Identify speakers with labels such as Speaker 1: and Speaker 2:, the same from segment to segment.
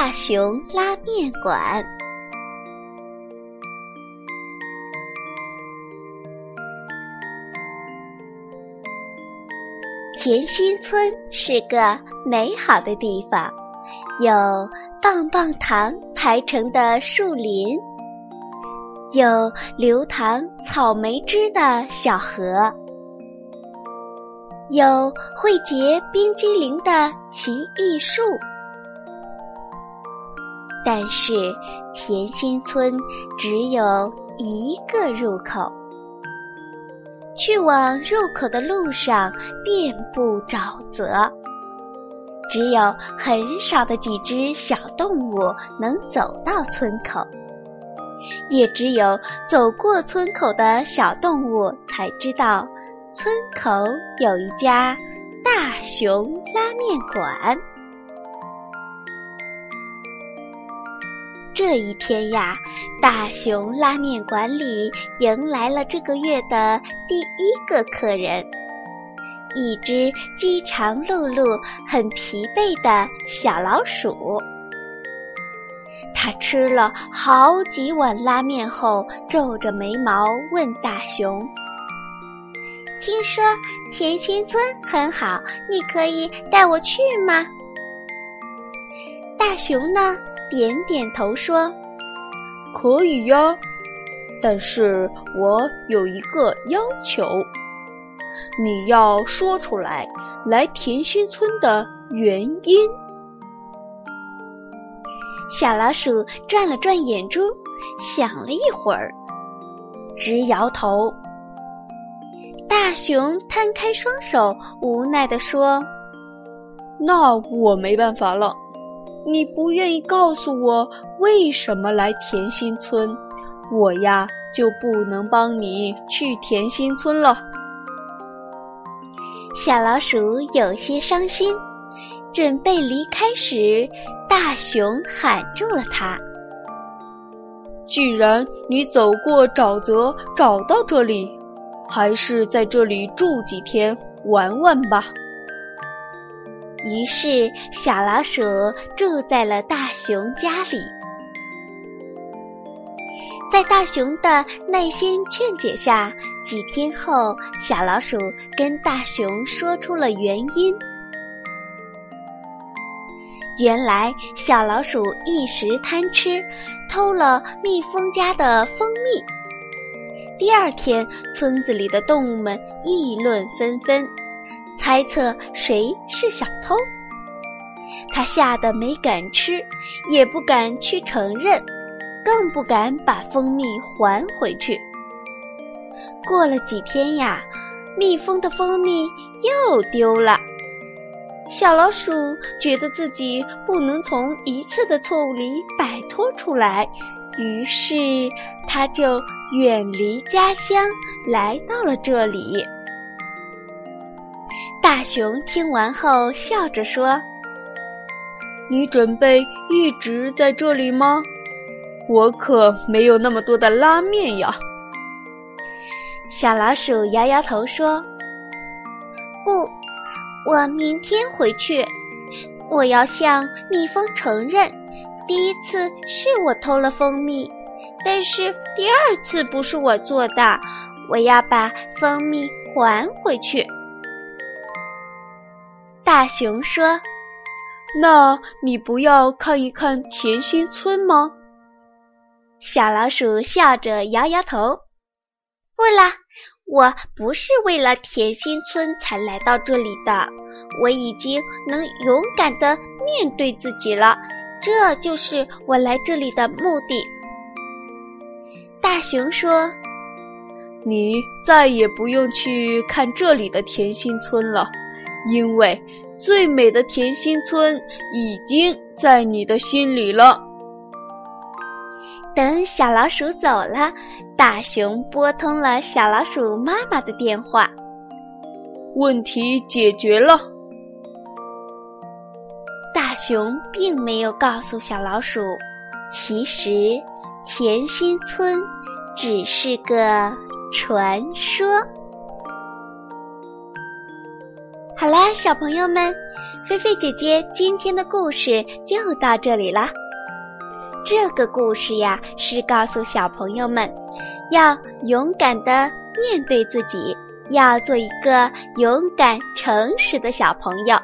Speaker 1: 大熊拉面馆。甜心村是个美好的地方，有棒棒糖排成的树林，有流淌草莓汁的小河，有会结冰激凌的奇异树。但是甜心村只有一个入口，去往入口的路上遍布沼泽，只有很少的几只小动物能走到村口，也只有走过村口的小动物才知道村口有一家大熊拉面馆。这一天呀，大熊拉面馆里迎来了这个月的第一个客人——一只饥肠辘辘、很疲惫的小老鼠。他吃了好几碗拉面后，皱着眉毛问大熊：“听说甜心村很好，你可以带我去吗？”大熊呢？点点头说：“
Speaker 2: 可以呀，但是我有一个要求，你要说出来来甜心村的原因。”
Speaker 1: 小老鼠转了转眼珠，想了一会儿，直摇头。大熊摊开双手，无奈地说：“
Speaker 2: 那我没办法了。”你不愿意告诉我为什么来甜心村，我呀就不能帮你去甜心村了。
Speaker 1: 小老鼠有些伤心，准备离开时，大熊喊住了他：“
Speaker 2: 既然你走过沼泽找到这里，还是在这里住几天玩玩吧。”
Speaker 1: 于是，小老鼠住在了大熊家里。在大熊的耐心劝解下，几天后，小老鼠跟大熊说出了原因。原来，小老鼠一时贪吃，偷了蜜蜂家的蜂蜜。第二天，村子里的动物们议论纷纷。猜测谁是小偷，他吓得没敢吃，也不敢去承认，更不敢把蜂蜜还回去。过了几天呀，蜜蜂的蜂蜜又丢了。小老鼠觉得自己不能从一次的错误里摆脱出来，于是他就远离家乡，来到了这里。大熊听完后笑着说：“
Speaker 2: 你准备一直在这里吗？我可没有那么多的拉面呀。”
Speaker 1: 小老鼠摇摇头说：“不，我明天回去。我要向蜜蜂承认，第一次是我偷了蜂蜜，但是第二次不是我做的。我要把蜂蜜还回去。”大熊说：“
Speaker 2: 那你不要看一看甜心村吗？”
Speaker 1: 小老鼠笑着摇摇头：“不啦，我不是为了甜心村才来到这里的，我已经能勇敢的面对自己了，这就是我来这里的目的。”大熊说：“
Speaker 2: 你再也不用去看这里的甜心村了。”因为最美的甜心村已经在你的心里了。
Speaker 1: 等小老鼠走了，大熊拨通了小老鼠妈妈的电话。
Speaker 2: 问题解决了。
Speaker 1: 大熊并没有告诉小老鼠，其实甜心村只是个传说。好啦，小朋友们，菲菲姐姐今天的故事就到这里啦。这个故事呀，是告诉小朋友们，要勇敢的面对自己，要做一个勇敢诚实的小朋友。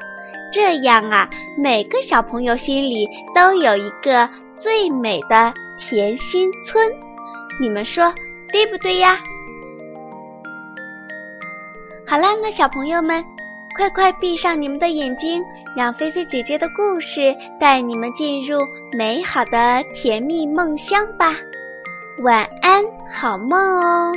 Speaker 1: 这样啊，每个小朋友心里都有一个最美的甜心村。你们说对不对呀？好了，那小朋友们。快快闭上你们的眼睛，让菲菲姐姐的故事带你们进入美好的甜蜜梦乡吧。晚安，好梦哦。